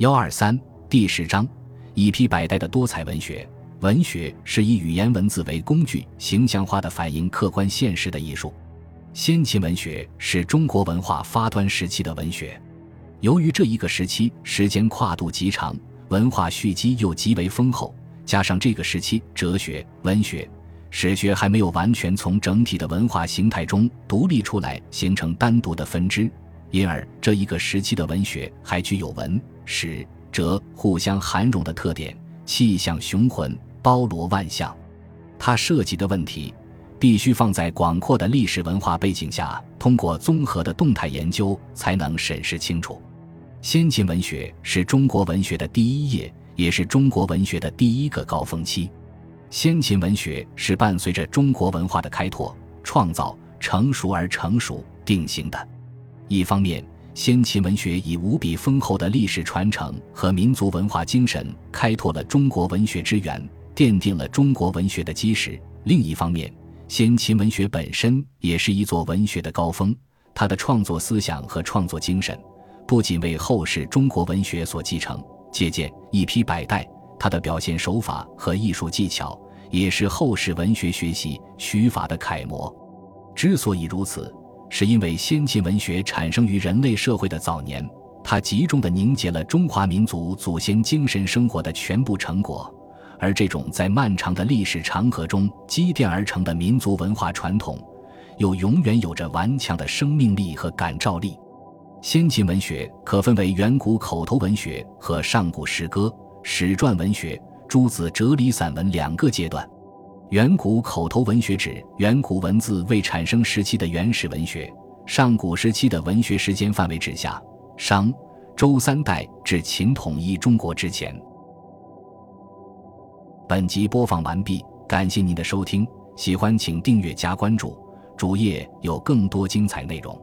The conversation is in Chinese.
幺二三第十章，一批百代的多彩文学。文学是以语言文字为工具，形象化的反映客观现实的艺术。先秦文学是中国文化发端时期的文学。由于这一个时期时间跨度极长，文化蓄积又极为丰厚，加上这个时期哲学、文学、史学还没有完全从整体的文化形态中独立出来，形成单独的分支。因而，这一个时期的文学还具有文、史、哲互相含容的特点，气象雄浑，包罗万象。它涉及的问题，必须放在广阔的历史文化背景下，通过综合的动态研究才能审视清楚。先秦文学是中国文学的第一页，也是中国文学的第一个高峰期。先秦文学是伴随着中国文化的开拓、创造、成熟而成熟定型的。一方面，先秦文学以无比丰厚的历史传承和民族文化精神，开拓了中国文学之源，奠定了中国文学的基石；另一方面，先秦文学本身也是一座文学的高峰，它的创作思想和创作精神，不仅为后世中国文学所继承、借鉴、一批百代，它的表现手法和艺术技巧，也是后世文学学习取法的楷模。之所以如此。是因为先秦文学产生于人类社会的早年，它集中的凝结了中华民族祖先精神生活的全部成果，而这种在漫长的历史长河中积淀而成的民族文化传统，又永远有着顽强的生命力和感召力。先秦文学可分为远古口头文学和上古诗歌、史传文学、诸子哲理散文两个阶段。远古口头文学指远古文字未产生时期的原始文学，上古时期的文学时间范围指下、商、周三代至秦统一中国之前。本集播放完毕，感谢您的收听，喜欢请订阅加关注，主页有更多精彩内容。